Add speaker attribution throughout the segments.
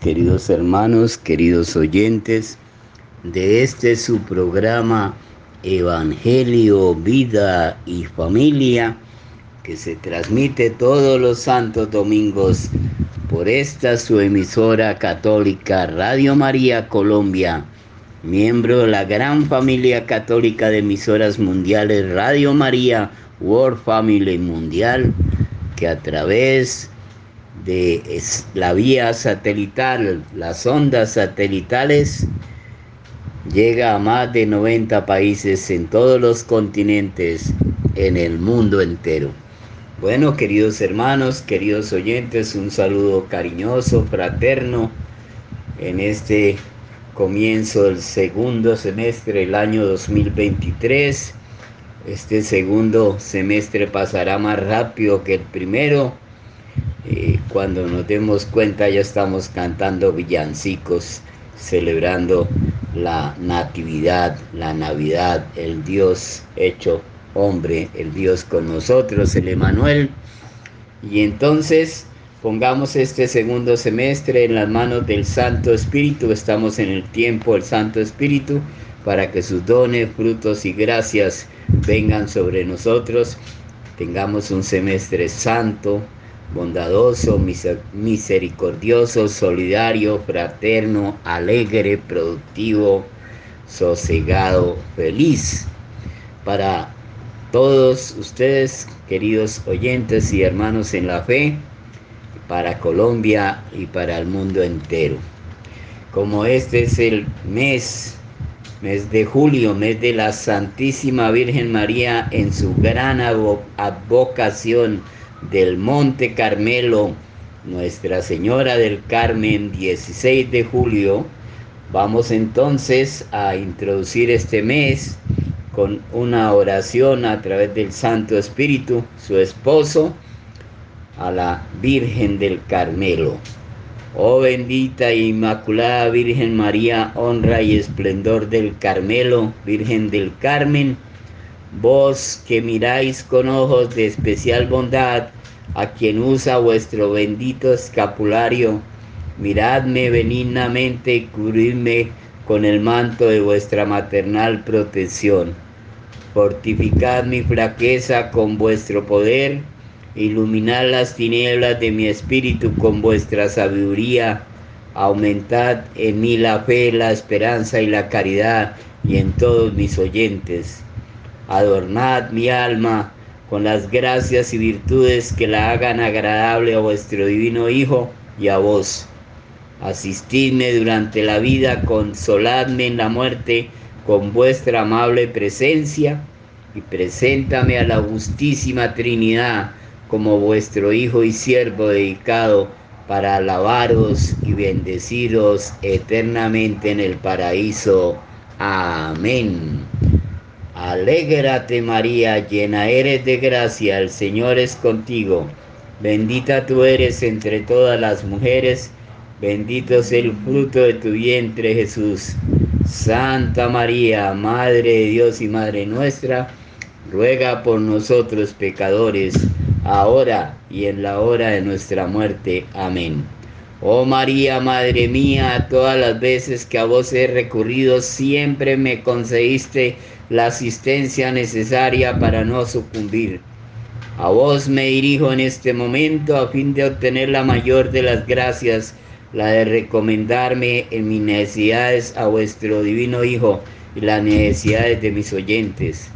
Speaker 1: queridos hermanos, queridos oyentes de este su programa Evangelio, Vida y Familia, que se transmite todos los santos domingos por esta su emisora católica Radio María Colombia, miembro de la gran familia católica de emisoras mundiales Radio María World Family Mundial, que a través de la vía satelital, las ondas satelitales, llega a más de 90 países en todos los continentes, en el mundo entero. Bueno, queridos hermanos, queridos oyentes, un saludo cariñoso, fraterno, en este comienzo del segundo semestre del año 2023. Este segundo semestre pasará más rápido que el primero cuando nos demos cuenta ya estamos cantando villancicos, celebrando la natividad, la Navidad, el Dios hecho hombre, el Dios con nosotros, el Emanuel. Y entonces pongamos este segundo semestre en las manos del Santo Espíritu, estamos en el tiempo del Santo Espíritu para que sus dones, frutos y gracias vengan sobre nosotros, tengamos un semestre santo, bondadoso, misericordioso, solidario, fraterno, alegre, productivo, sosegado, feliz. Para todos ustedes, queridos oyentes y hermanos en la fe, para Colombia y para el mundo entero. Como este es el mes, mes de julio, mes de la Santísima Virgen María en su gran advocación, del Monte Carmelo, Nuestra Señora del Carmen, 16 de julio. Vamos entonces a introducir este mes con una oración a través del Santo Espíritu, su esposo, a la Virgen del Carmelo. Oh bendita e inmaculada Virgen María, honra y esplendor del Carmelo, Virgen del Carmen, vos que miráis con ojos de especial bondad a quien usa vuestro bendito escapulario, miradme benignamente y cubridme con el manto de vuestra maternal protección. Fortificad mi flaqueza con vuestro poder, iluminad las tinieblas de mi espíritu con vuestra sabiduría, aumentad en mí la fe, la esperanza y la caridad, y en todos mis oyentes. Adornad mi alma con las gracias y virtudes que la hagan agradable a vuestro divino Hijo y a vos. Asistidme durante la vida, consoladme en la muerte con vuestra amable presencia y preséntame a la justísima Trinidad como vuestro Hijo y siervo dedicado para alabaros y bendeciros eternamente en el paraíso. Amén. Alégrate María, llena eres de gracia, el Señor es contigo. Bendita tú eres entre todas las mujeres, bendito es el fruto de tu vientre Jesús. Santa María, Madre de Dios y Madre nuestra, ruega por nosotros pecadores, ahora y en la hora de nuestra muerte. Amén. Oh María, Madre mía, todas las veces que a vos he recurrido, siempre me concediste la asistencia necesaria para no sucumbir. A vos me dirijo en este momento a fin de obtener la mayor de las gracias, la de recomendarme en mis necesidades a vuestro divino Hijo y las necesidades de mis oyentes.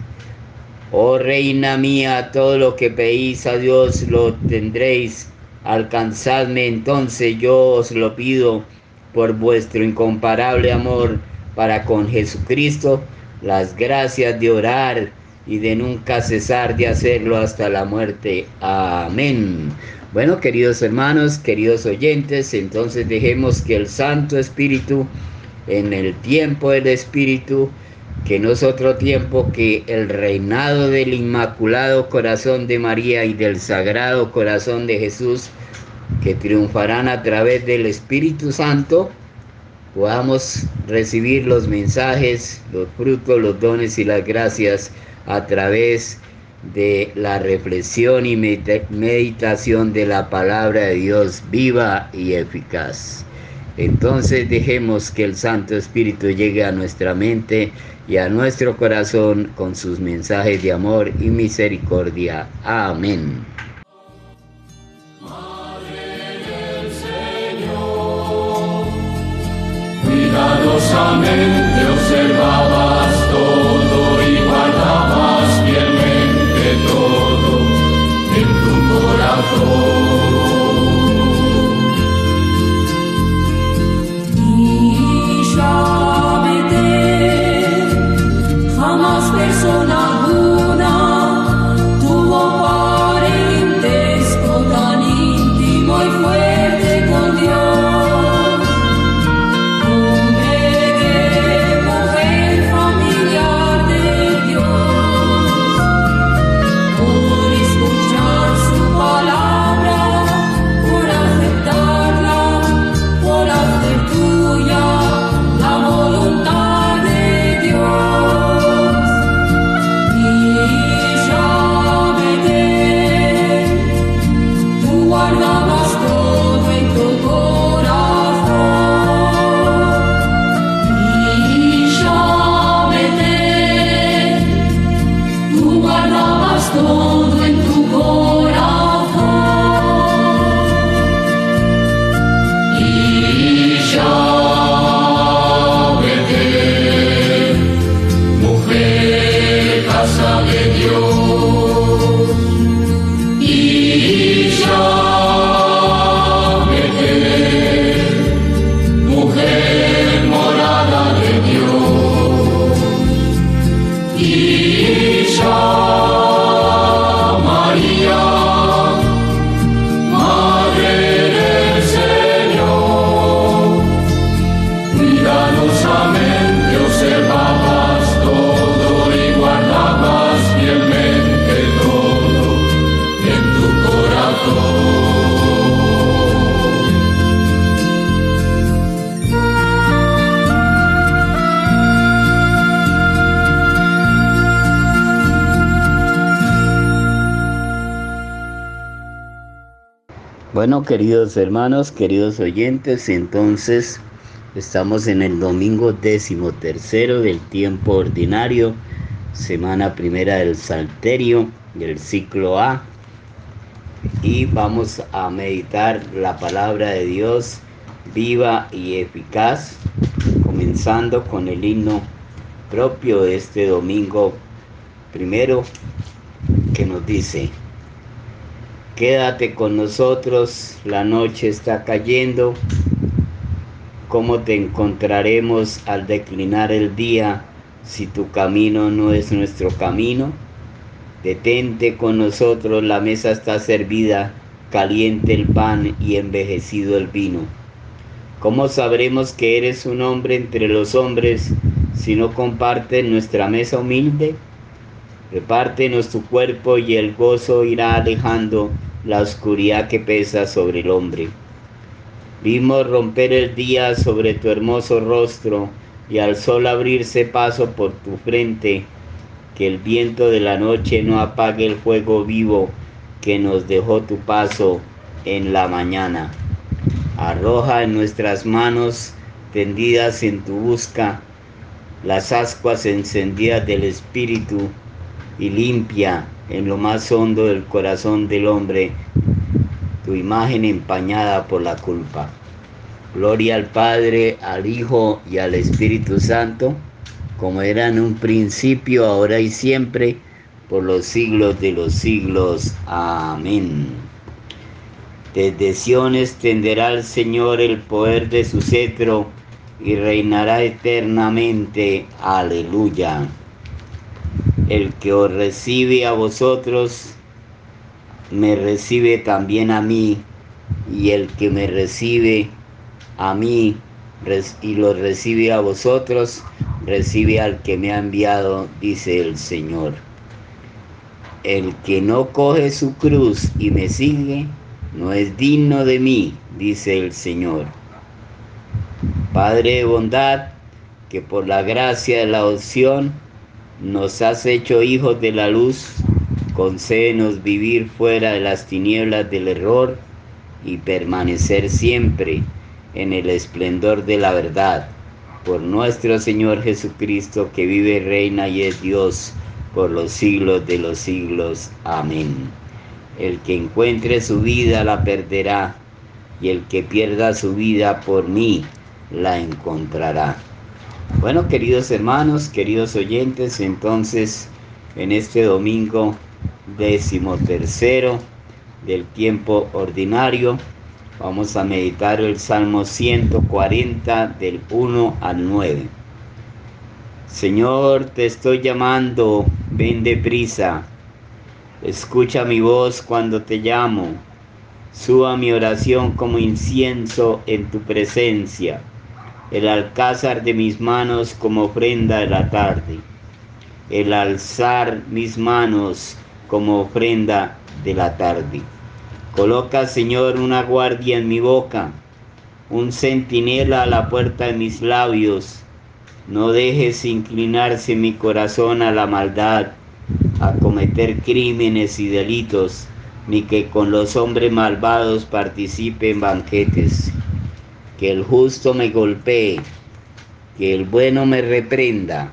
Speaker 1: Oh Reina mía, todo lo que pedís a Dios lo tendréis. Alcanzadme entonces, yo os lo pido, por vuestro incomparable amor para con Jesucristo las gracias de orar y de nunca cesar de hacerlo hasta la muerte. Amén. Bueno, queridos hermanos, queridos oyentes, entonces dejemos que el Santo Espíritu, en el tiempo del Espíritu, que no es otro tiempo que el reinado del Inmaculado Corazón de María y del Sagrado Corazón de Jesús, que triunfarán a través del Espíritu Santo, podamos recibir los mensajes, los frutos, los dones y las gracias a través de la reflexión y meditación de la palabra de Dios viva y eficaz. Entonces dejemos que el Santo Espíritu llegue a nuestra mente y a nuestro corazón con sus mensajes de amor y misericordia. Amén.
Speaker 2: cuidadosamente observabas
Speaker 1: Bueno, queridos hermanos, queridos oyentes, entonces estamos en el domingo décimo tercero del tiempo ordinario, semana primera del Salterio del ciclo A, y vamos a meditar la palabra de Dios viva y eficaz, comenzando con el himno propio de este domingo primero que nos dice, quédate con nosotros, la noche está cayendo, ¿cómo te encontraremos al declinar el día si tu camino no es nuestro camino? Detente con nosotros, la mesa está servida, caliente el pan y envejecido el vino. ¿Cómo sabremos que eres un hombre entre los hombres si no compartes nuestra mesa humilde? Repártenos tu cuerpo y el gozo irá alejando la oscuridad que pesa sobre el hombre. Vimos romper el día sobre tu hermoso rostro y al sol abrirse paso por tu frente, que el viento de la noche no apague el fuego vivo que nos dejó tu paso en la mañana. Arroja en nuestras manos tendidas en tu busca las ascuas encendidas del Espíritu y limpia en lo más hondo del corazón del hombre tu imagen empañada por la culpa. Gloria al Padre, al Hijo y al Espíritu Santo, como era en un principio, ahora y siempre, por los siglos de los siglos. Amén. Desde Sion extenderá el Señor el poder de su cetro y reinará eternamente. Aleluya. El que os recibe a vosotros, me recibe también a mí, y el que me recibe a mí y lo recibe a vosotros, recibe al que me ha enviado, dice el Señor. El que no coge su cruz y me sigue, no es digno de mí, dice el Señor. Padre de bondad, que por la gracia de la adopción nos has hecho hijos de la luz, concédenos vivir fuera de las tinieblas del error y permanecer siempre en el esplendor de la verdad. Por nuestro Señor Jesucristo, que vive, reina y es Dios por los siglos de los siglos. Amén. El que encuentre su vida la perderá, y el que pierda su vida por mí la encontrará. Bueno, queridos hermanos, queridos oyentes, entonces en este domingo décimo tercero del tiempo ordinario vamos a meditar el Salmo 140 del 1 al 9. Señor, te estoy llamando, ven deprisa, escucha mi voz cuando te llamo, suba mi oración como incienso en tu presencia el alcázar de mis manos como ofrenda de la tarde, el alzar mis manos como ofrenda de la tarde. Coloca, Señor, una guardia en mi boca, un centinela a la puerta de mis labios. No dejes inclinarse mi corazón a la maldad, a cometer crímenes y delitos, ni que con los hombres malvados participe en banquetes que el justo me golpee, que el bueno me reprenda,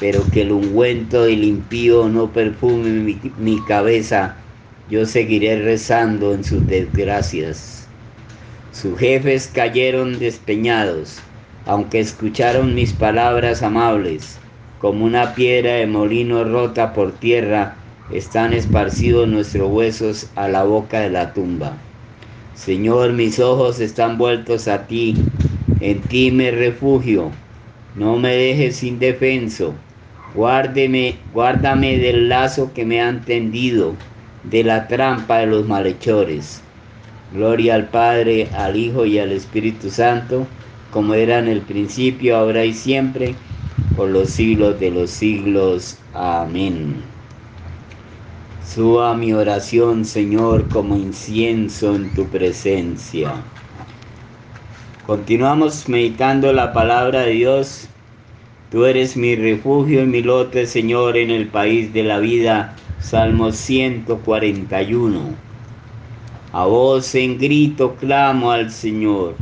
Speaker 1: pero que el ungüento del impío no perfume mi, mi, cabeza, yo seguiré rezando en sus desgracias. Sus jefes cayeron despeñados, aunque escucharon mis palabras amables, como una piedra de molino rota por tierra, están esparcidos nuestros huesos a la boca de la tumba. Señor, mis ojos están vueltos a ti, en ti me refugio, no me dejes indefenso, guárdeme, guárdame del lazo que me han tendido, de la trampa de los malhechores. Gloria al Padre, al Hijo y al Espíritu Santo, como era en el principio, ahora y siempre, por los siglos de los siglos. Amén. Suba mi oración, Señor, como incienso en tu presencia. Continuamos meditando la palabra de Dios. Tú eres mi refugio y mi lote, Señor, en el país de la vida. Salmo 141. A voz en grito clamo al Señor.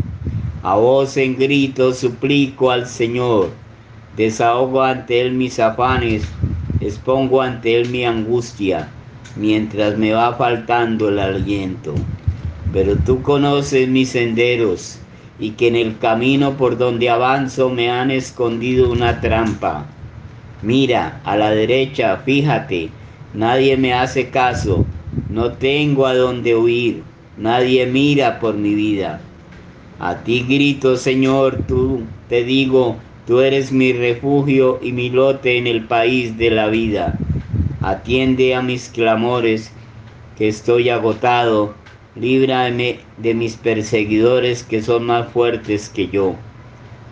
Speaker 1: A voz en grito suplico al Señor. Desahogo ante Él mis afanes. Expongo ante Él mi angustia mientras me va faltando el aliento. Pero tú conoces mis senderos y que en el camino por donde avanzo me han escondido una trampa. Mira, a la derecha, fíjate, nadie me hace caso, no tengo a dónde huir, nadie mira por mi vida. A ti grito, Señor, tú te digo, tú eres mi refugio y mi lote en el país de la vida. Atiende a mis clamores, que estoy agotado, líbrame de mis perseguidores que son más fuertes que yo.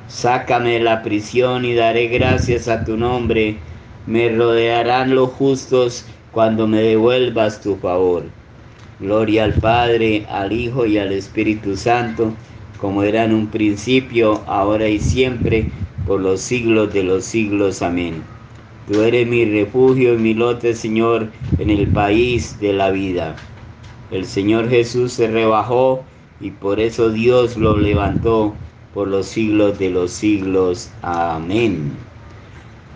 Speaker 1: Sácame de la prisión y daré gracias a tu nombre. Me rodearán los justos cuando me devuelvas tu favor. Gloria al Padre, al Hijo y al Espíritu Santo, como era en un principio, ahora y siempre, por los siglos de los siglos. Amén. Tú eres mi refugio y mi lote, Señor, en el país de la vida. El Señor Jesús se rebajó y por eso Dios lo levantó por los siglos de los siglos. Amén.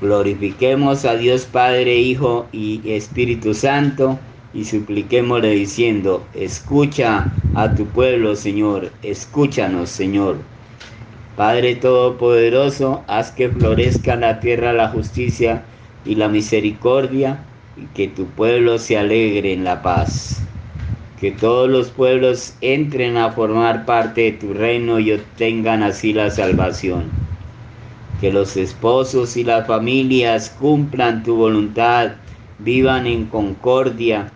Speaker 1: Glorifiquemos a Dios Padre, Hijo y Espíritu Santo y supliquémosle diciendo, escucha a tu pueblo, Señor, escúchanos, Señor. Padre Todopoderoso, haz que florezca la tierra la justicia y la misericordia, y que tu pueblo se alegre en la paz. Que todos los pueblos entren a formar parte de tu reino y obtengan así la salvación. Que los esposos y las familias cumplan tu voluntad, vivan en concordia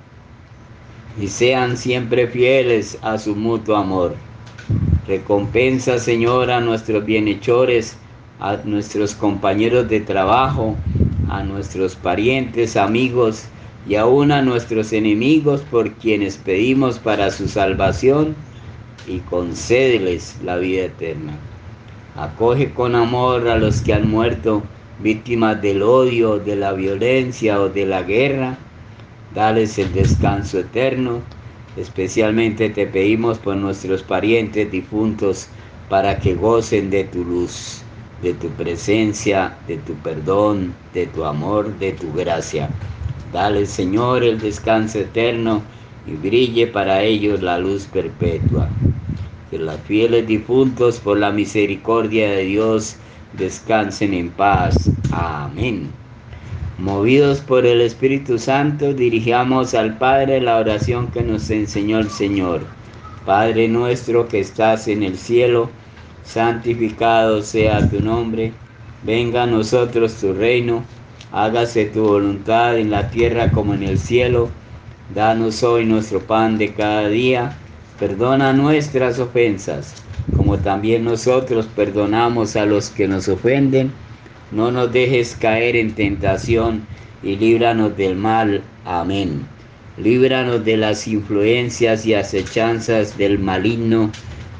Speaker 1: y sean siempre fieles a su mutuo amor. Recompensa, Señor, a nuestros bienhechores, a nuestros compañeros de trabajo, a nuestros parientes, amigos y aún a nuestros enemigos por quienes pedimos para su salvación y concédeles la vida eterna. Acoge con amor a los que han muerto víctimas del odio, de la violencia o de la guerra. Dales el descanso eterno. Especialmente te pedimos por nuestros parientes difuntos para que gocen de tu luz de tu presencia, de tu perdón, de tu amor, de tu gracia. Dale, Señor, el descanso eterno y brille para ellos la luz perpetua. Que los fieles difuntos, por la misericordia de Dios, descansen en paz. Amén. Movidos por el Espíritu Santo, dirigamos al Padre la oración que nos enseñó el Señor. Padre nuestro que estás en el cielo, santificado sea tu nombre, venga a nosotros tu reino, hágase tu voluntad en la tierra como en el cielo, danos hoy nuestro pan de cada día, perdona nuestras ofensas, como también nosotros perdonamos a los que nos ofenden, no nos dejes caer en tentación y líbranos del mal. Amén. Líbranos de las influencias y acechanzas del maligno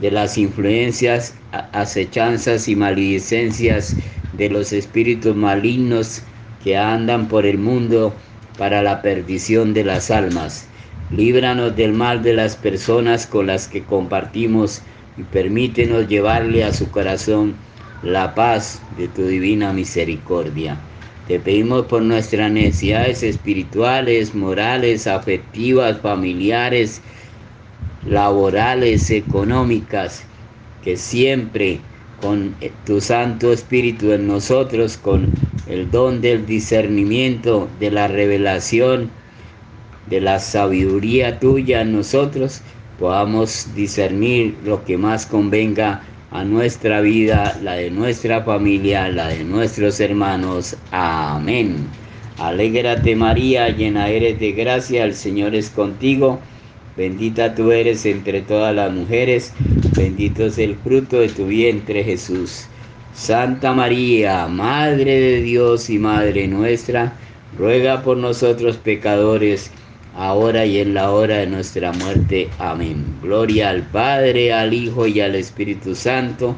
Speaker 1: de las influencias, acechanzas y maledicencias de los espíritus malignos que andan por el mundo para la perdición de las almas. Líbranos del mal de las personas con las que compartimos y permítenos llevarle a su corazón la paz de tu divina misericordia. Te pedimos por nuestras necesidades espirituales, morales, afectivas, familiares, laborales, económicas, que siempre con tu Santo Espíritu en nosotros, con el don del discernimiento, de la revelación, de la sabiduría tuya en nosotros, podamos discernir lo que más convenga a nuestra vida, la de nuestra familia, la de nuestros hermanos. Amén. Alégrate María, llena eres de gracia, el Señor es contigo Bendita tú eres entre todas las mujeres, bendito es el fruto de tu vientre Jesús. Santa María, Madre de Dios y Madre nuestra, ruega por nosotros pecadores, ahora y en la hora de nuestra muerte. Amén. Gloria al Padre, al Hijo y al Espíritu Santo,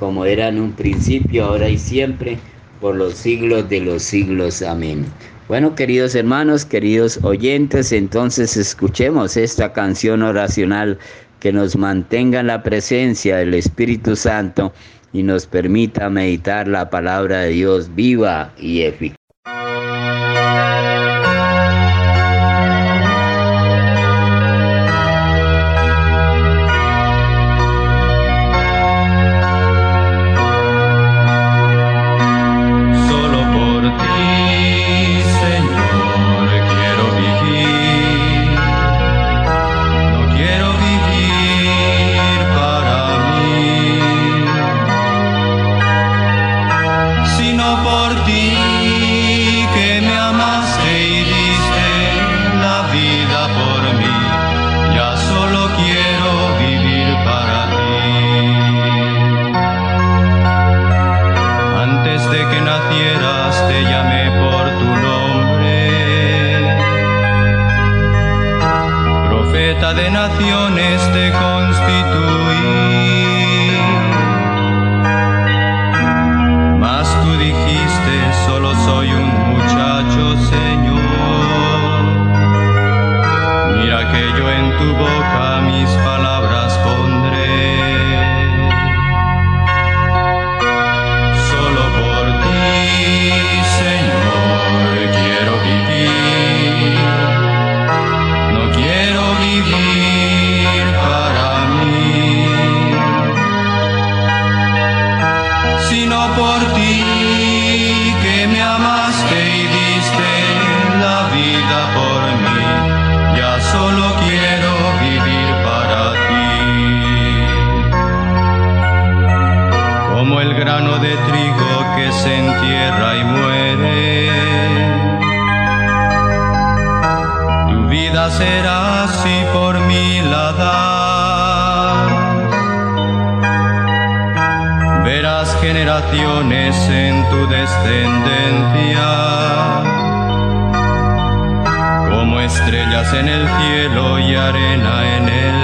Speaker 1: como era en un principio, ahora y siempre, por los siglos de los siglos. Amén. Bueno, queridos hermanos, queridos oyentes, entonces escuchemos esta canción oracional que nos mantenga en la presencia del Espíritu Santo y nos permita meditar la palabra de Dios viva y eficaz.
Speaker 2: Descendencia, como estrellas en el cielo y arena en el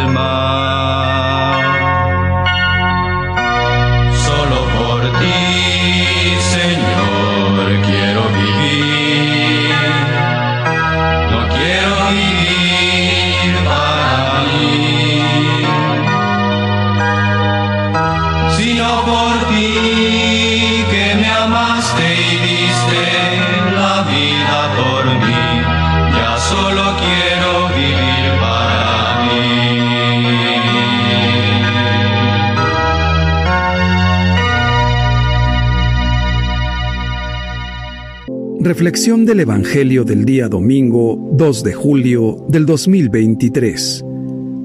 Speaker 3: Reflexión del Evangelio del día domingo 2 de julio del 2023.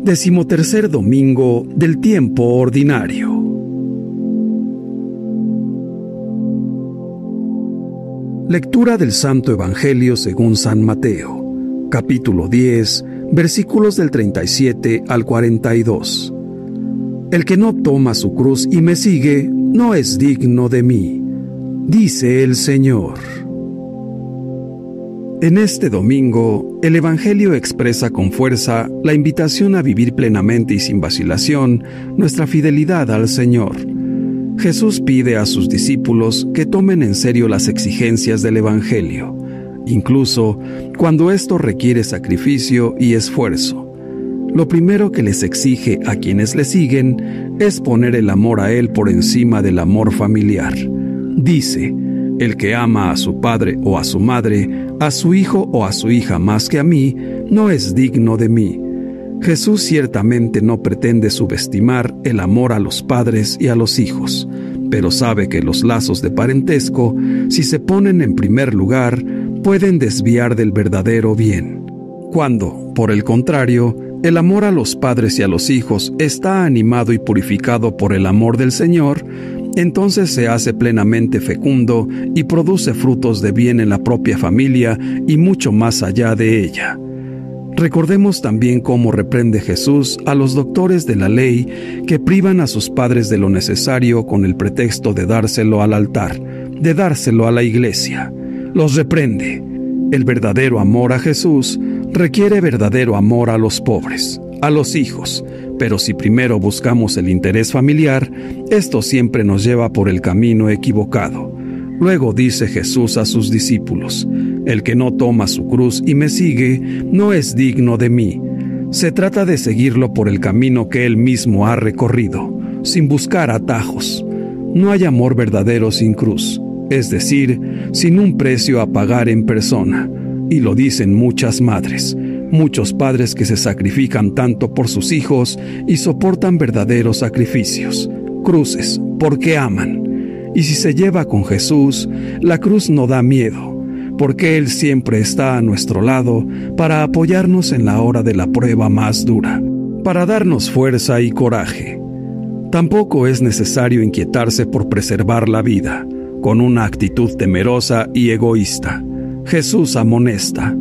Speaker 3: Decimotercer domingo del tiempo ordinario. Lectura del Santo Evangelio según San Mateo, capítulo 10, versículos del 37 al 42. El que no toma su cruz y me sigue, no es digno de mí, dice el Señor. En este domingo, el Evangelio expresa con fuerza la invitación a vivir plenamente y sin vacilación nuestra fidelidad al Señor. Jesús pide a sus discípulos que tomen en serio las exigencias del Evangelio, incluso cuando esto requiere sacrificio y esfuerzo. Lo primero que les exige a quienes le siguen es poner el amor a Él por encima del amor familiar. Dice, el que ama a su padre o a su madre, a su hijo o a su hija más que a mí, no es digno de mí. Jesús ciertamente no pretende subestimar el amor a los padres y a los hijos, pero sabe que los lazos de parentesco, si se ponen en primer lugar, pueden desviar del verdadero bien. Cuando, por el contrario, el amor a los padres y a los hijos está animado y purificado por el amor del Señor, entonces se hace plenamente fecundo y produce frutos de bien en la propia familia y mucho más allá de ella. Recordemos también cómo reprende Jesús a los doctores de la ley que privan a sus padres de lo necesario con el pretexto de dárselo al altar, de dárselo a la iglesia. Los reprende. El verdadero amor a Jesús requiere verdadero amor a los pobres, a los hijos, pero si primero buscamos el interés familiar, esto siempre nos lleva por el camino equivocado. Luego dice Jesús a sus discípulos, El que no toma su cruz y me sigue, no es digno de mí. Se trata de seguirlo por el camino que él mismo ha recorrido, sin buscar atajos. No hay amor verdadero sin cruz, es decir, sin un precio a pagar en persona. Y lo dicen muchas madres, muchos padres que se sacrifican tanto por sus hijos y soportan verdaderos sacrificios, cruces, porque aman. Y si se lleva con Jesús, la cruz no da miedo, porque Él siempre está a nuestro lado para apoyarnos en la hora de la prueba más dura, para darnos fuerza y coraje. Tampoco es necesario inquietarse por preservar la vida, con una actitud temerosa y egoísta. Jesús amonesta,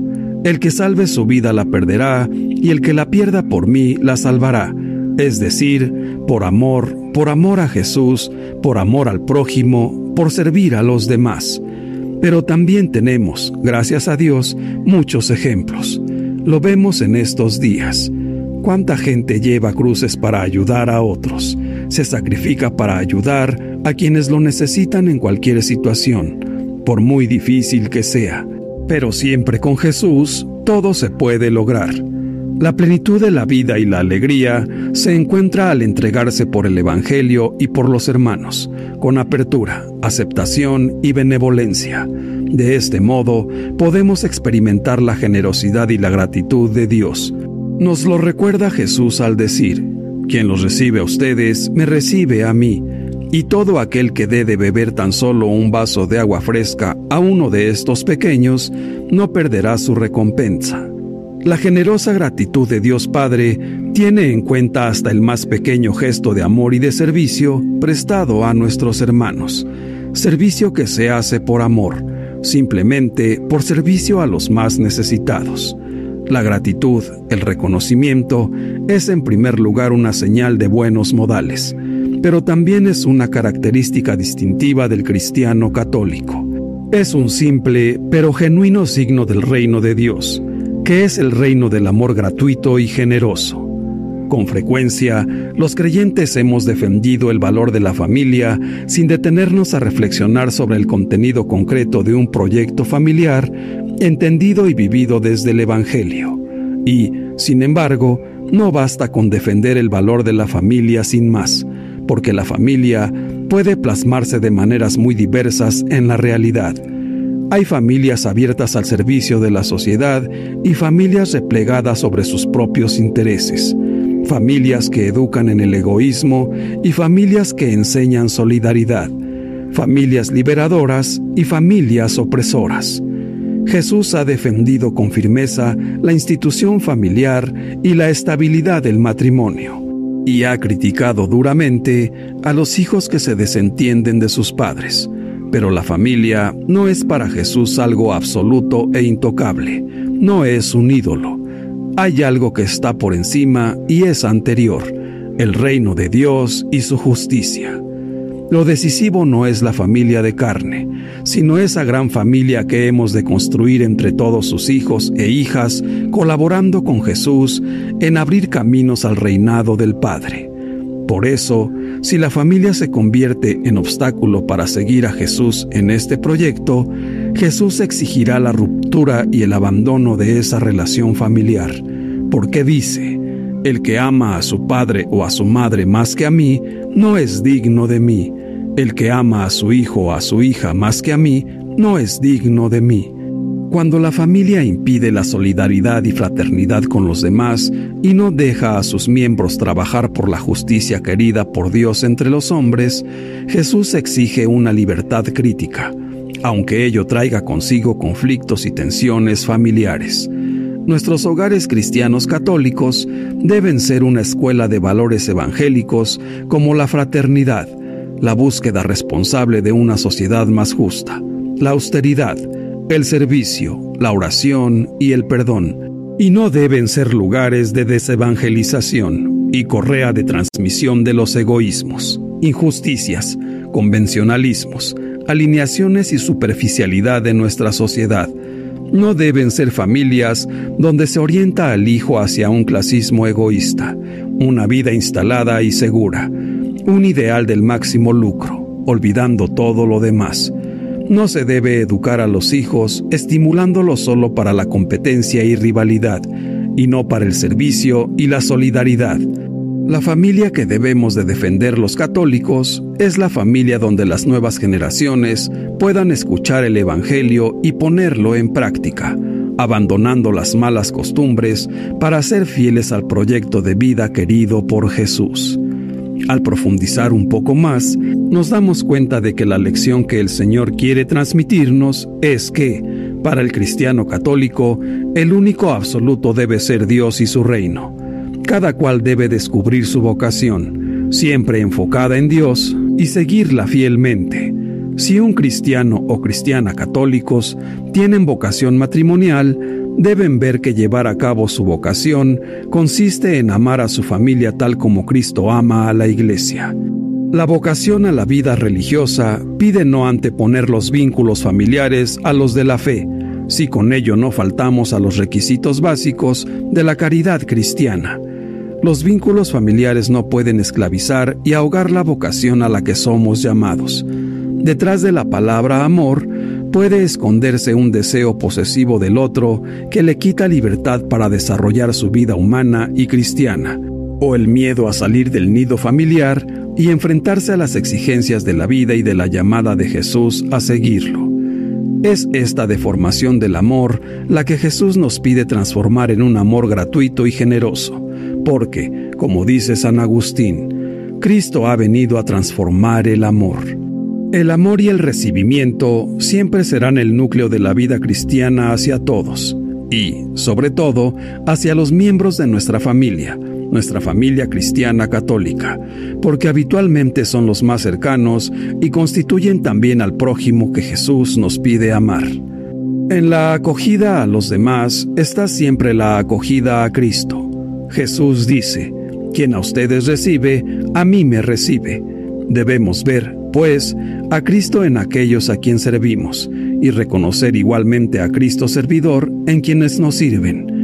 Speaker 3: el que salve su vida la perderá, y el que la pierda por mí la salvará, es decir, por amor, por amor a Jesús, por amor al prójimo, por servir a los demás. Pero también tenemos, gracias a Dios, muchos ejemplos. Lo vemos en estos días. ¿Cuánta gente lleva cruces para ayudar a otros? Se sacrifica para ayudar a quienes lo necesitan en cualquier situación, por muy difícil que sea. Pero siempre con Jesús todo se puede lograr. La plenitud de la vida y la alegría se encuentra al entregarse por el Evangelio y por los hermanos, con apertura, aceptación y benevolencia. De este modo, podemos experimentar la generosidad y la gratitud de Dios. Nos lo recuerda Jesús al decir, quien los recibe a ustedes, me recibe a mí, y todo aquel que dé de beber tan solo un vaso de agua fresca a uno de estos pequeños, no perderá su recompensa. La generosa gratitud de Dios Padre tiene en cuenta hasta el más pequeño gesto de amor y de servicio prestado a nuestros hermanos, servicio que se hace por amor, simplemente por servicio a los más necesitados. La gratitud, el reconocimiento, es en primer lugar una señal de buenos modales, pero también es una característica distintiva del cristiano católico. Es un simple pero genuino signo del reino de Dios que es el reino del amor gratuito y generoso. Con frecuencia, los creyentes hemos defendido el valor de la familia sin detenernos a reflexionar sobre el contenido concreto de un proyecto familiar entendido y vivido desde el Evangelio. Y, sin embargo, no basta con defender el valor de la familia sin más, porque la familia puede plasmarse de maneras muy diversas en la realidad. Hay familias abiertas al servicio de la sociedad y familias replegadas sobre sus propios intereses, familias que educan en el egoísmo y familias que enseñan solidaridad, familias liberadoras y familias opresoras. Jesús ha defendido con firmeza la institución familiar y la estabilidad del matrimonio, y ha criticado duramente a los hijos que se desentienden de sus padres pero la familia no es para Jesús algo absoluto e intocable, no es un ídolo. Hay algo que está por encima y es anterior, el reino de Dios y su justicia. Lo decisivo no es la familia de carne, sino esa gran familia que hemos de construir entre todos sus hijos e hijas, colaborando con Jesús en abrir caminos al reinado del Padre. Por eso, si la familia se convierte en obstáculo para seguir a Jesús en este proyecto, Jesús exigirá la ruptura y el abandono de esa relación familiar, porque dice, el que ama a su padre o a su madre más que a mí, no es digno de mí. El que ama a su hijo o a su hija más que a mí, no es digno de mí. Cuando la familia impide la solidaridad y fraternidad con los demás y no deja a sus miembros trabajar por la justicia querida por Dios entre los hombres, Jesús exige una libertad crítica, aunque ello traiga consigo conflictos y tensiones familiares. Nuestros hogares cristianos católicos deben ser una escuela de valores evangélicos como la fraternidad, la búsqueda responsable de una sociedad más justa, la austeridad, el servicio, la oración y el perdón, y no deben ser lugares de desevangelización y correa de transmisión de los egoísmos, injusticias, convencionalismos, alineaciones y superficialidad de nuestra sociedad. No deben ser familias donde se orienta al hijo hacia un clasismo egoísta, una vida instalada y segura, un ideal del máximo lucro, olvidando todo lo demás no se debe educar a los hijos estimulándolos solo para la competencia y rivalidad, y no para el servicio y la solidaridad. La familia que debemos de defender los católicos es la familia donde las nuevas generaciones puedan escuchar el Evangelio y ponerlo en práctica, abandonando las malas costumbres para ser fieles al proyecto de vida querido por Jesús. Al profundizar un poco más, nos damos cuenta de que la lección que el Señor quiere transmitirnos es que, para el cristiano católico, el único absoluto debe ser Dios y su reino. Cada cual debe descubrir su vocación, siempre enfocada en Dios, y seguirla fielmente. Si un cristiano o cristiana católicos tienen vocación matrimonial, deben ver que llevar a cabo su vocación consiste en amar a su familia tal como Cristo ama a la iglesia. La vocación a la vida religiosa pide no anteponer los vínculos familiares a los de la fe, si con ello no faltamos a los requisitos básicos de la caridad cristiana. Los vínculos familiares no pueden esclavizar y ahogar la vocación a la que somos llamados. Detrás de la palabra amor puede esconderse un deseo posesivo del otro que le quita libertad para desarrollar su vida humana y cristiana, o el miedo a salir del nido familiar y enfrentarse a las exigencias de la vida y de la llamada de Jesús a seguirlo. Es esta deformación del amor la que Jesús nos pide transformar en un amor gratuito y generoso, porque, como dice San Agustín, Cristo ha venido a transformar el amor. El amor y el recibimiento siempre serán el núcleo de la vida cristiana hacia todos y, sobre todo, hacia los miembros de nuestra familia, nuestra familia cristiana católica, porque habitualmente son los más cercanos y constituyen también al prójimo que Jesús nos pide amar. En la acogida a los demás está siempre la acogida a Cristo. Jesús dice, quien a ustedes recibe, a mí me recibe. Debemos ver, pues, a Cristo en aquellos a quien servimos, y reconocer igualmente a Cristo servidor en quienes nos sirven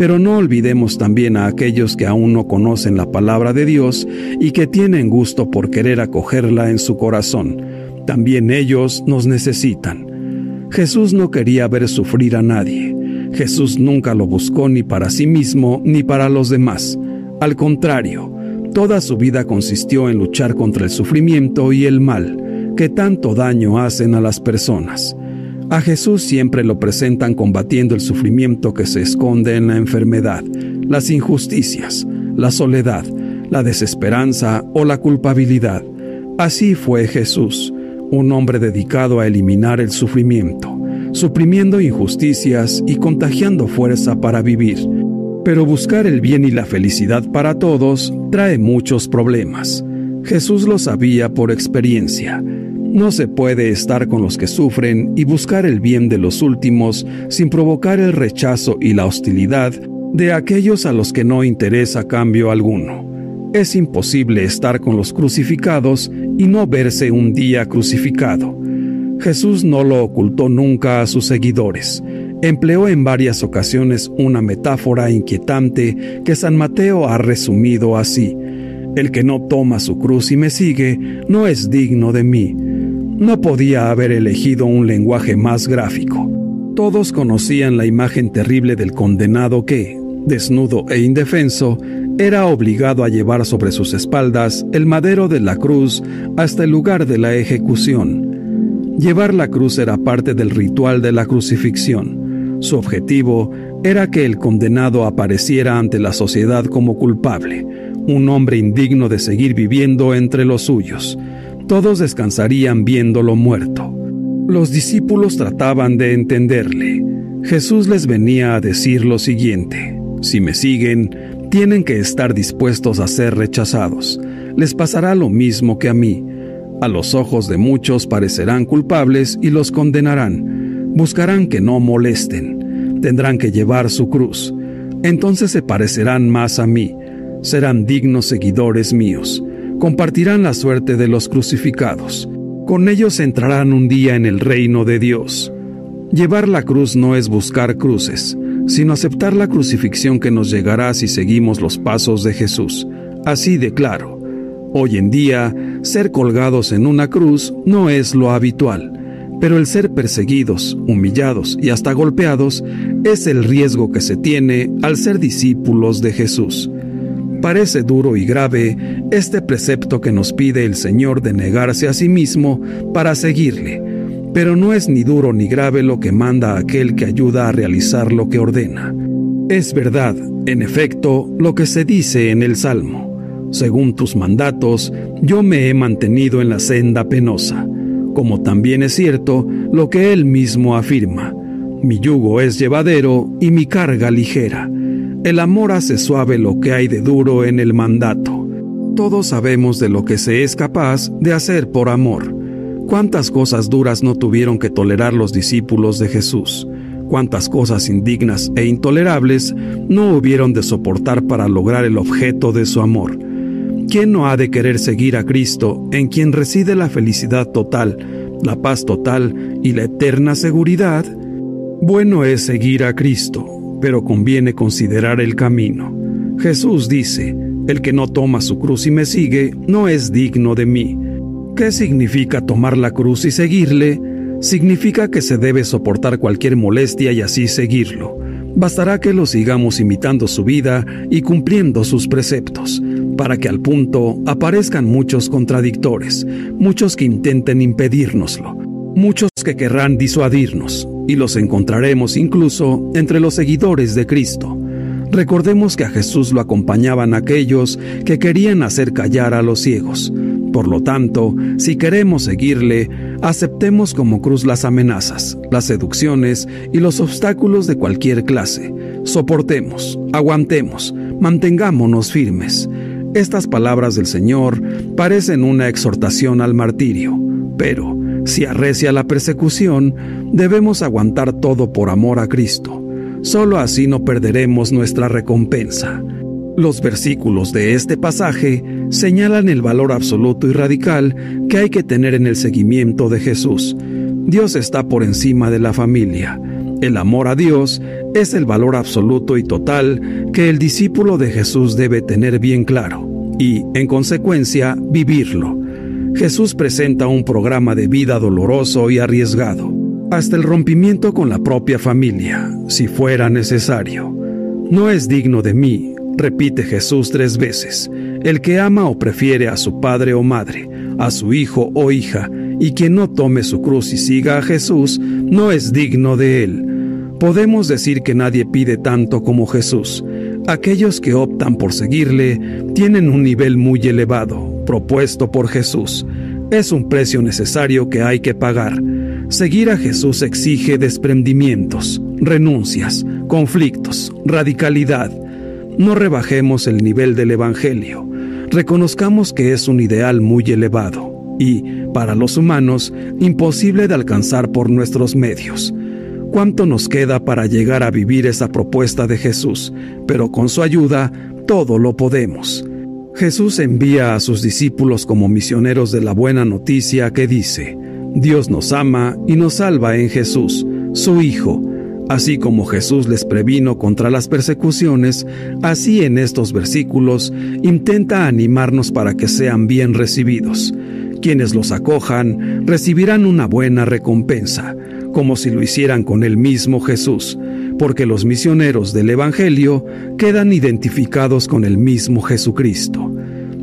Speaker 3: pero no olvidemos también a aquellos que aún no conocen la palabra de Dios y que tienen gusto por querer acogerla en su corazón. También ellos nos necesitan. Jesús no quería ver sufrir a nadie. Jesús nunca lo buscó ni para sí mismo ni para los demás. Al contrario, toda su vida consistió en luchar contra el sufrimiento y el mal, que tanto daño hacen a las personas. A Jesús siempre lo presentan combatiendo el sufrimiento que se esconde en la enfermedad, las injusticias, la soledad, la desesperanza o la culpabilidad. Así fue Jesús, un hombre dedicado a eliminar el sufrimiento, suprimiendo injusticias y contagiando fuerza para vivir. Pero buscar el bien y la felicidad para todos trae muchos problemas. Jesús lo sabía por experiencia no se puede estar con los que sufren y buscar el bien de los últimos sin provocar el rechazo y la hostilidad de aquellos a los que no interesa cambio alguno. Es imposible estar con los crucificados y no verse un día crucificado. Jesús no lo ocultó nunca a sus seguidores. Empleó en varias ocasiones una metáfora inquietante que San Mateo ha resumido así. El que no toma su cruz y me sigue no es digno de mí. No podía haber elegido un lenguaje más gráfico. Todos conocían la imagen terrible del condenado que, desnudo e indefenso, era obligado a llevar sobre sus espaldas el madero de la cruz hasta el lugar de la ejecución. Llevar la cruz era parte del ritual de la crucifixión. Su objetivo era que el condenado apareciera ante la sociedad como culpable, un hombre indigno de seguir viviendo entre los suyos, todos descansarían viéndolo muerto. Los discípulos trataban de entenderle. Jesús les venía a decir lo siguiente, si me siguen, tienen que estar dispuestos a ser rechazados. Les pasará lo mismo que a mí. A los ojos de muchos parecerán culpables y los condenarán. Buscarán que no molesten. Tendrán que llevar su cruz. Entonces se parecerán más a mí. Serán dignos seguidores míos compartirán la suerte de los crucificados. Con ellos entrarán un día en el reino de Dios. Llevar la cruz no es buscar cruces, sino aceptar la crucifixión que nos llegará si seguimos los pasos de Jesús. Así de claro. Hoy en día, ser colgados en una cruz no es lo habitual, pero el ser perseguidos, humillados y hasta golpeados es el riesgo que se tiene al ser discípulos de Jesús. Parece duro y grave este precepto que nos pide el Señor de negarse a sí mismo para seguirle, pero no es ni duro ni grave lo que manda aquel que ayuda a realizar lo que ordena. Es verdad, en efecto, lo que se dice en el Salmo. Según tus mandatos, yo me he mantenido en la senda penosa, como también es cierto lo que él mismo afirma. Mi yugo es llevadero y mi carga ligera. El amor hace suave lo que hay de duro en el mandato. Todos sabemos de lo que se es capaz de hacer por amor. Cuántas cosas duras no tuvieron que tolerar los discípulos de Jesús. Cuántas cosas indignas e intolerables no hubieron de soportar para lograr el objeto de su amor. ¿Quién no ha de querer seguir a Cristo, en quien reside la felicidad total, la paz total y la eterna seguridad? Bueno es seguir a Cristo, pero conviene considerar el camino. Jesús dice, el que no toma su cruz y me sigue, no es digno de mí. ¿Qué significa tomar la cruz y seguirle? Significa que se debe soportar cualquier molestia y así seguirlo. Bastará que lo sigamos imitando su vida y cumpliendo sus preceptos, para que al punto aparezcan muchos contradictores, muchos que intenten impedírnoslo, muchos que querrán disuadirnos, y los encontraremos incluso entre los seguidores de Cristo. Recordemos que a Jesús lo acompañaban aquellos que querían hacer callar a los ciegos. Por lo tanto, si queremos seguirle, aceptemos como cruz las amenazas, las seducciones y los obstáculos de cualquier clase. Soportemos, aguantemos, mantengámonos firmes. Estas palabras del Señor parecen una exhortación al martirio, pero si arrecia la persecución, debemos aguantar todo por amor a Cristo. Solo así no perderemos nuestra recompensa. Los versículos de este pasaje señalan el valor absoluto y radical que hay que tener en el seguimiento de Jesús. Dios está por encima de la familia. El amor a Dios es el valor absoluto y total que el discípulo de Jesús debe tener bien claro y, en consecuencia, vivirlo. Jesús presenta un programa de vida doloroso y arriesgado hasta el rompimiento con la propia familia, si fuera necesario. No es digno de mí, repite Jesús tres veces, el que ama o prefiere a su padre o madre, a su hijo o hija, y quien no tome su cruz y siga a Jesús, no es digno de él. Podemos decir que nadie pide tanto como Jesús. Aquellos que optan por seguirle tienen un nivel muy elevado, propuesto por Jesús. Es un precio necesario que hay que pagar Seguir a Jesús exige desprendimientos, renuncias, conflictos, radicalidad. No rebajemos el nivel del Evangelio. Reconozcamos que es un ideal muy elevado y, para los humanos, imposible de alcanzar por nuestros medios. ¿Cuánto nos queda para llegar a vivir esa propuesta de Jesús? Pero con su ayuda, todo lo podemos. Jesús envía a sus discípulos como misioneros de la buena noticia que dice, Dios nos ama y nos salva en Jesús, su Hijo. Así como Jesús les previno contra las persecuciones, así en estos versículos intenta animarnos para que sean bien recibidos. Quienes los acojan recibirán una buena recompensa, como si lo hicieran con el mismo Jesús, porque los misioneros del Evangelio quedan identificados con el mismo Jesucristo.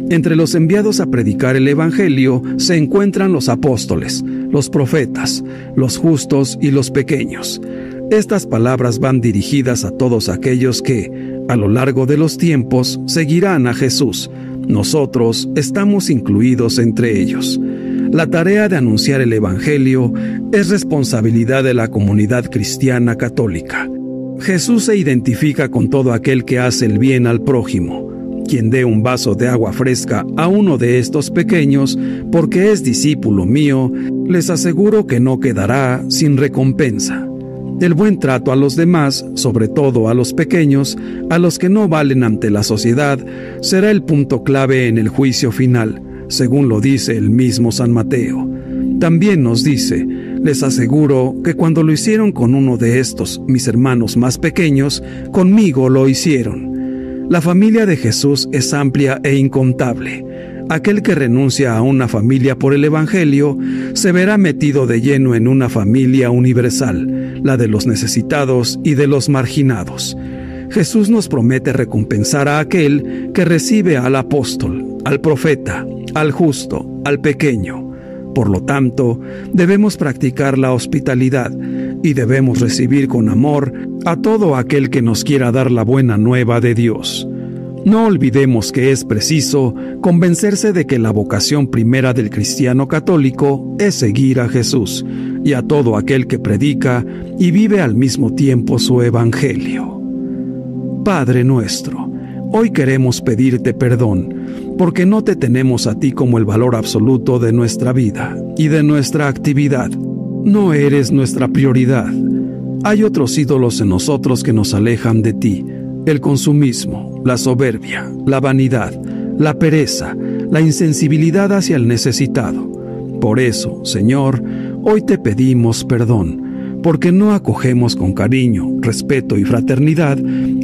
Speaker 3: Entre los enviados a predicar el Evangelio se encuentran los apóstoles, los profetas, los justos y los pequeños. Estas palabras van dirigidas a todos aquellos que, a lo largo de los tiempos, seguirán a Jesús. Nosotros estamos incluidos entre ellos. La tarea de anunciar el Evangelio es responsabilidad de la comunidad cristiana católica. Jesús se identifica con todo aquel que hace el bien al prójimo quien dé un vaso de agua fresca a uno de estos pequeños, porque es discípulo mío, les aseguro que no quedará sin recompensa. El buen trato a los demás, sobre todo a los pequeños, a los que no valen ante la sociedad, será el punto clave en el juicio final, según lo dice el mismo San Mateo. También nos dice, les aseguro que cuando lo hicieron con uno de estos, mis hermanos más pequeños, conmigo lo hicieron. La familia de Jesús es amplia e incontable. Aquel que renuncia a una familia por el Evangelio se verá metido de lleno en una familia universal, la de los necesitados y de los marginados. Jesús nos promete recompensar a aquel que recibe al apóstol, al profeta, al justo, al pequeño. Por lo tanto, debemos practicar la hospitalidad y debemos recibir con amor a todo aquel que nos quiera dar la buena nueva de Dios. No olvidemos que es preciso convencerse de que la vocación primera del cristiano católico es seguir a Jesús y a todo aquel que predica y vive al mismo tiempo su evangelio. Padre nuestro, hoy queremos pedirte perdón porque no te tenemos a ti como el valor absoluto de nuestra vida y de nuestra actividad. No eres nuestra prioridad. Hay otros ídolos en nosotros que nos alejan de ti, el consumismo, la soberbia, la vanidad, la pereza, la insensibilidad hacia el necesitado. Por eso, Señor, hoy te pedimos perdón, porque no acogemos con cariño, respeto y fraternidad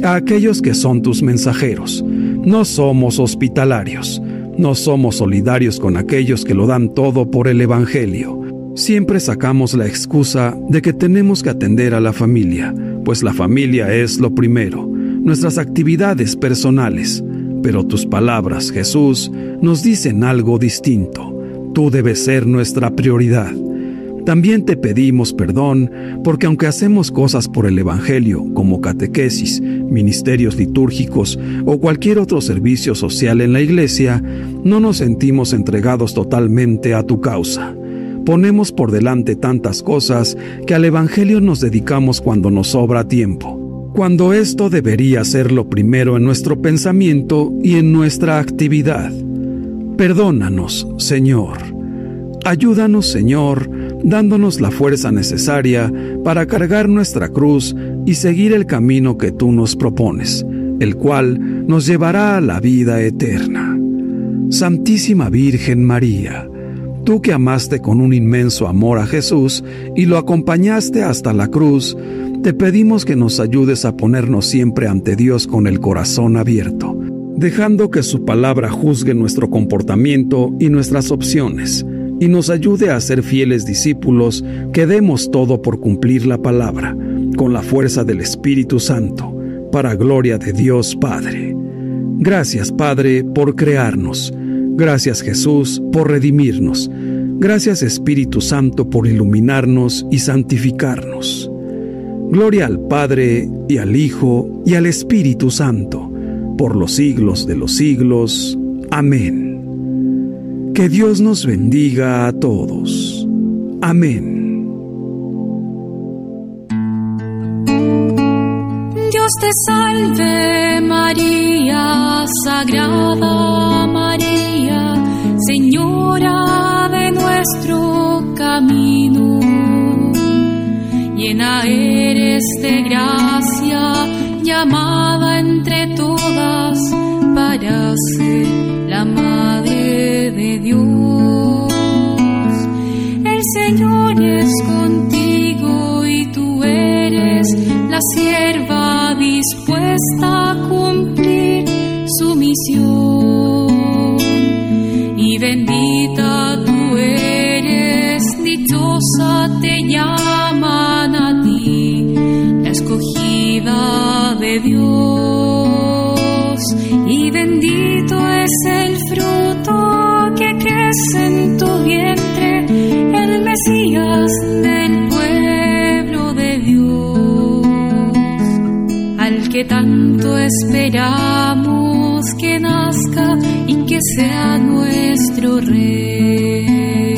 Speaker 3: a aquellos que son tus mensajeros. No somos hospitalarios, no somos solidarios con aquellos que lo dan todo por el Evangelio. Siempre sacamos la excusa de que tenemos que atender a la familia, pues la familia es lo primero, nuestras actividades personales. Pero tus palabras, Jesús, nos dicen algo distinto. Tú debes ser nuestra prioridad. También te pedimos perdón porque aunque hacemos cosas por el Evangelio como catequesis, ministerios litúrgicos o cualquier otro servicio social en la iglesia, no nos sentimos entregados totalmente a tu causa. Ponemos por delante tantas cosas que al Evangelio nos dedicamos cuando nos sobra tiempo, cuando esto debería ser lo primero en nuestro pensamiento y en nuestra actividad. Perdónanos, Señor. Ayúdanos, Señor, dándonos la fuerza necesaria para cargar nuestra cruz y seguir el camino que tú nos propones, el cual nos llevará a la vida eterna. Santísima Virgen María, tú que amaste con un inmenso amor a Jesús y lo acompañaste hasta la cruz, te pedimos que nos ayudes a ponernos siempre ante Dios con el corazón abierto dejando que su palabra juzgue nuestro comportamiento y nuestras opciones, y nos ayude a ser fieles discípulos que demos todo por cumplir la palabra, con la fuerza del Espíritu Santo, para gloria de Dios Padre. Gracias Padre por crearnos, gracias Jesús por redimirnos, gracias Espíritu Santo por iluminarnos y santificarnos. Gloria al Padre y al Hijo y al Espíritu Santo por los siglos de los siglos. Amén. Que Dios nos bendiga a todos. Amén.
Speaker 4: Dios te salve María, Sagrada María, Señora de nuestro camino. Llena eres de gracia, llamada entre todos para ser la Madre de Dios. El Señor es contigo y tú eres la sierva dispuesta a cumplir su misión. Y bendita tú eres, dichosa te llaman a ti, la escogida de Dios en tu vientre, el Mesías del pueblo de Dios, al que tanto esperamos que nazca y que sea nuestro Rey.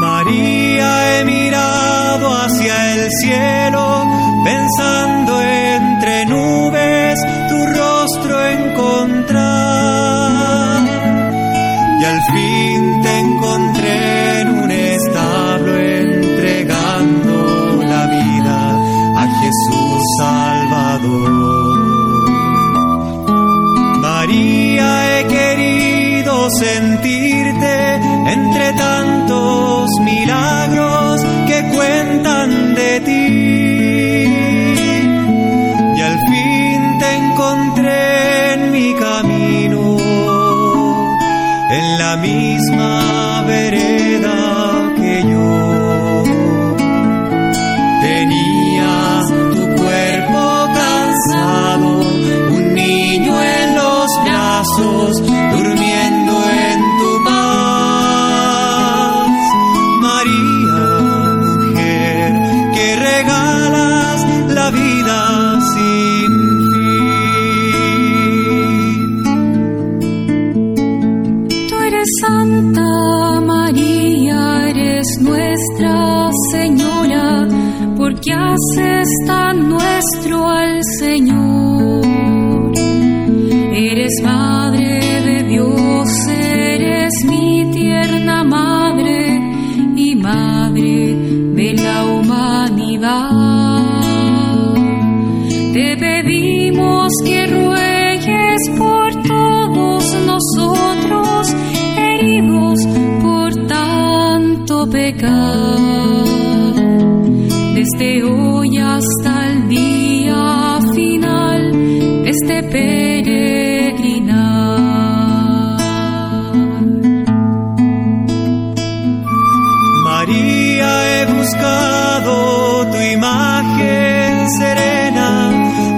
Speaker 5: María, he mirado hacia el cielo
Speaker 4: eres Madre de Dios, eres mi tierna Madre y Madre de la humanidad. Te pedimos que
Speaker 6: ruegues por todos nosotros, heridos por tanto pecado, desde hoy hasta el día final de este
Speaker 5: pecado.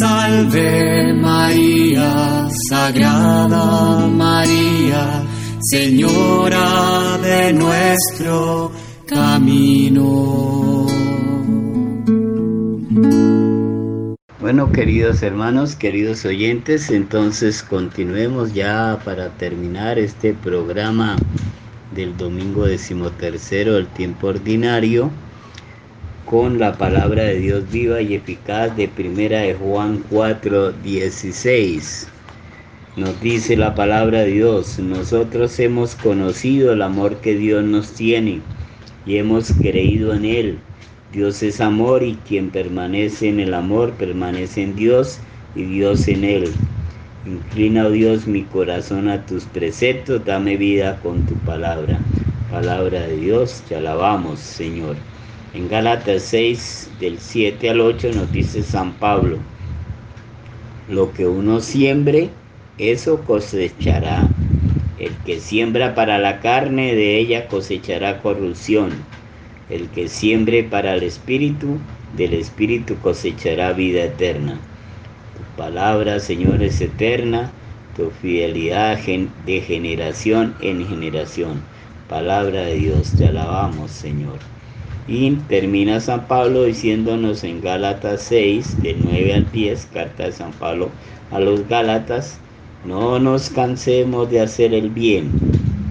Speaker 5: Salve María, Sagrada María, Señora de nuestro camino.
Speaker 1: Bueno, queridos hermanos, queridos oyentes, entonces continuemos ya para terminar este programa del domingo decimotercero del tiempo ordinario con la palabra de Dios viva y eficaz de primera de Juan 4, 16. Nos dice la palabra de Dios, nosotros hemos conocido el amor que Dios nos tiene y hemos creído en Él. Dios es amor y quien permanece en el amor permanece en Dios y Dios en Él. Inclina, oh Dios, mi corazón a tus preceptos, dame vida con tu palabra. Palabra de Dios, te alabamos, Señor. En Gálatas 6, del 7 al 8, nos dice San Pablo, lo que uno siembre, eso cosechará. El que siembra para la carne, de ella cosechará corrupción. El que siembre para el espíritu, del espíritu cosechará vida eterna. Tu palabra, Señor, es eterna, tu fidelidad de generación en generación. Palabra de Dios, te alabamos, Señor. Y termina San Pablo diciéndonos en Gálatas 6, de 9 al 10, carta de San Pablo a los Gálatas, no nos cansemos de hacer el bien,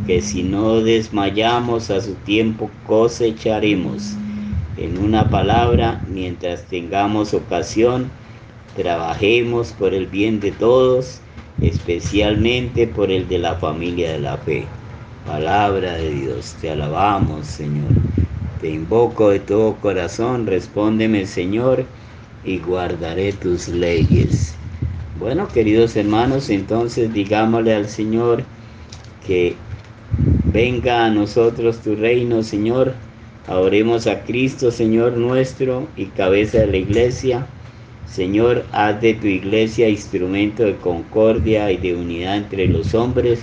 Speaker 1: que si no desmayamos a su tiempo cosecharemos. En una palabra, mientras tengamos ocasión, trabajemos por el bien de todos, especialmente por el de la familia de la fe. Palabra de Dios, te alabamos, Señor. Te invoco de todo corazón, respóndeme, Señor, y guardaré tus leyes. Bueno, queridos hermanos, entonces digámosle al Señor que venga a nosotros tu reino, Señor. Oremos a Cristo, Señor nuestro, y cabeza de la iglesia. Señor, haz de tu iglesia instrumento de concordia y de unidad entre los hombres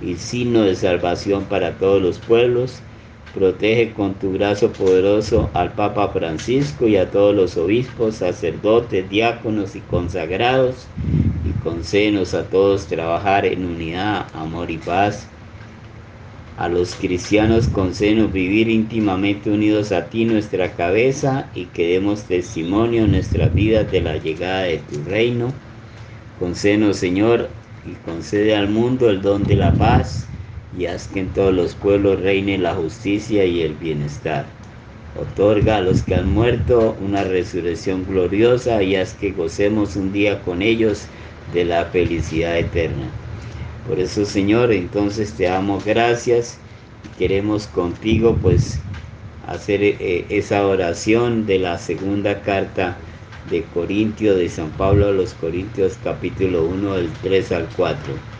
Speaker 1: y signo de salvación para todos los pueblos. Protege con tu brazo poderoso al Papa Francisco y a todos los obispos, sacerdotes, diáconos y consagrados, y concédenos a todos trabajar en unidad, amor y paz. A los cristianos concédenos vivir íntimamente unidos a ti, nuestra cabeza, y que demos testimonio en nuestras vidas de la llegada de tu reino. Concédenos, Señor, y concede al mundo el don de la paz y haz que en todos los pueblos reine la justicia y el bienestar. Otorga a los que han muerto una resurrección gloriosa y haz que gocemos un día con ellos de la felicidad eterna. Por eso, Señor, entonces te damos gracias queremos contigo pues hacer eh, esa oración de la segunda carta de Corintio de San Pablo a los Corintios capítulo 1 del 3 al 4.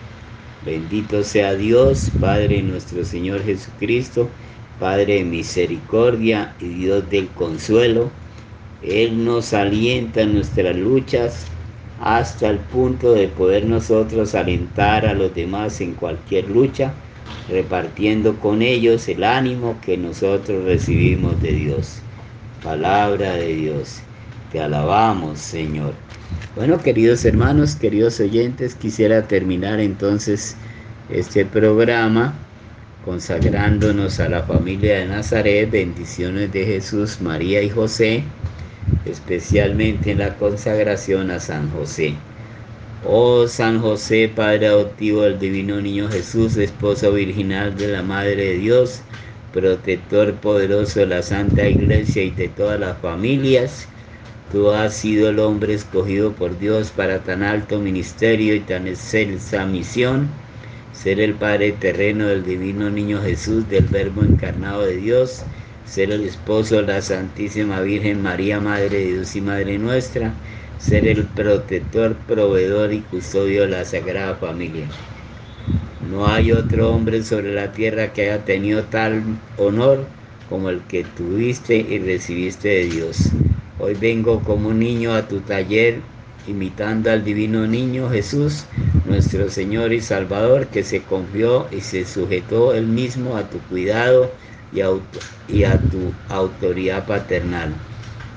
Speaker 1: Bendito sea Dios, Padre nuestro Señor Jesucristo, Padre de misericordia y Dios del consuelo. Él nos alienta en nuestras luchas, hasta el punto de poder nosotros alentar a los demás en cualquier lucha, repartiendo con ellos el ánimo que nosotros recibimos de Dios. Palabra de Dios. Te alabamos, Señor. Bueno, queridos hermanos, queridos oyentes, quisiera terminar entonces este programa consagrándonos a la familia de Nazaret, bendiciones de Jesús, María y José, especialmente en la consagración a San José. Oh San José, Padre adoptivo del Divino Niño Jesús, esposo virginal de la Madre de Dios, protector poderoso de la Santa Iglesia y de todas las familias, tú has sido el hombre escogido por Dios para tan alto ministerio y tan excelsa misión ser el Padre terreno del Divino Niño Jesús, del Verbo encarnado de Dios, ser el esposo de la Santísima Virgen María, Madre de Dios y Madre nuestra, ser el protector, proveedor y custodio de la Sagrada Familia. No hay otro hombre sobre la tierra que haya tenido tal honor como el que tuviste y recibiste de Dios. Hoy vengo como un niño a tu taller imitando al divino niño Jesús, nuestro Señor y Salvador, que se confió y se sujetó él mismo a tu cuidado y, y a tu autoridad paternal.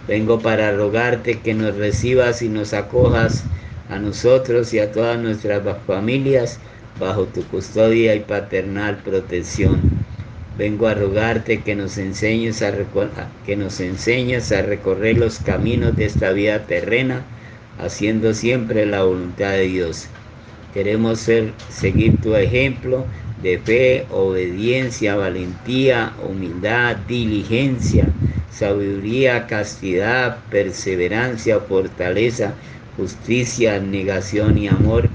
Speaker 1: Vengo para rogarte que nos recibas y nos acojas a nosotros y a todas nuestras familias bajo tu custodia y paternal protección. Vengo a rogarte que nos enseñes a, que nos a recorrer los caminos de esta vida terrena haciendo siempre la voluntad de Dios. Queremos ser, seguir tu ejemplo de fe, obediencia, valentía, humildad, diligencia, sabiduría, castidad, perseverancia, fortaleza, justicia, negación y amor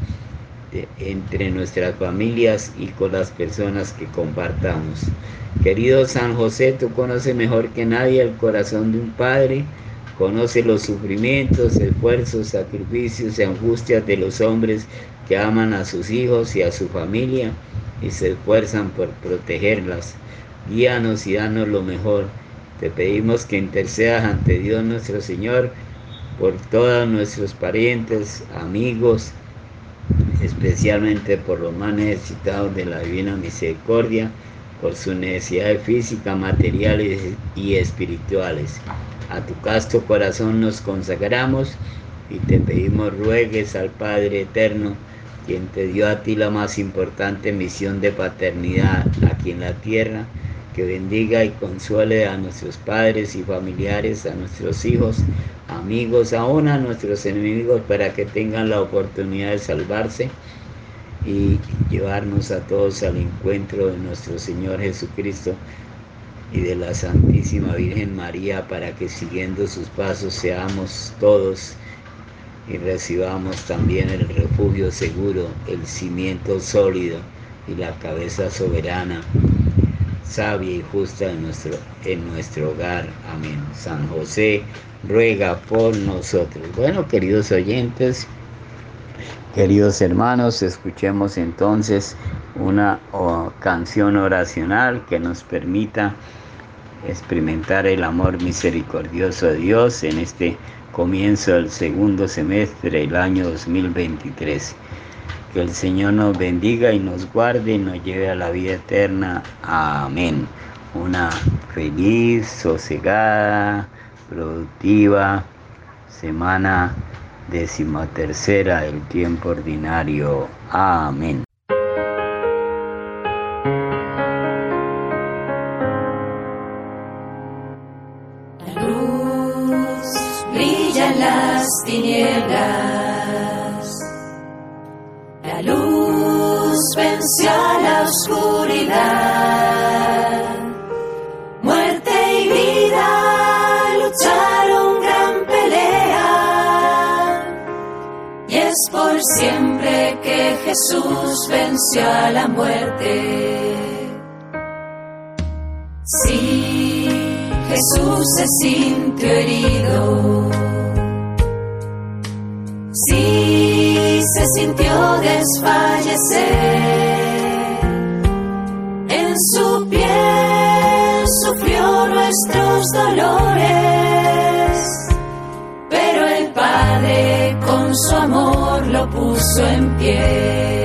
Speaker 1: entre nuestras familias y con las personas que compartamos. Querido San José, tú conoces mejor que nadie el corazón de un padre Conoce los sufrimientos, esfuerzos, sacrificios y angustias de los hombres que aman a sus hijos y a su familia y se esfuerzan por protegerlas. Guíanos y danos lo mejor. Te pedimos que intercedas ante Dios nuestro Señor por todos nuestros parientes, amigos, especialmente por los más necesitados de la Divina Misericordia, por sus necesidades físicas, materiales y espirituales. A tu casto corazón nos consagramos y te pedimos ruegues al Padre Eterno, quien te dio a ti la más importante misión de paternidad aquí en la tierra, que bendiga y consuele a nuestros padres y familiares, a nuestros hijos, amigos, aún a nuestros enemigos, para que tengan la oportunidad de salvarse y llevarnos a todos al encuentro de nuestro Señor Jesucristo y de la Santísima Virgen María para que siguiendo sus pasos seamos todos y recibamos también el refugio seguro, el cimiento sólido y la cabeza soberana, sabia y justa en nuestro, en nuestro hogar. Amén. San José ruega por nosotros. Bueno, queridos oyentes, queridos hermanos, escuchemos entonces una canción oracional que nos permita experimentar el amor misericordioso de Dios en este comienzo del segundo semestre del año 2023. Que el Señor nos bendiga y nos guarde y nos lleve a la vida eterna. Amén. Una feliz, sosegada, productiva semana decimotercera del tiempo ordinario. Amén.
Speaker 4: La luz venció a la oscuridad. Muerte y vida lucharon gran pelea. Y es por siempre que Jesús venció a la muerte. Sí, Jesús se sintió herido Sí, sintió desfallecer. En su piel sufrió nuestros dolores, pero el Padre con su amor lo puso en pie.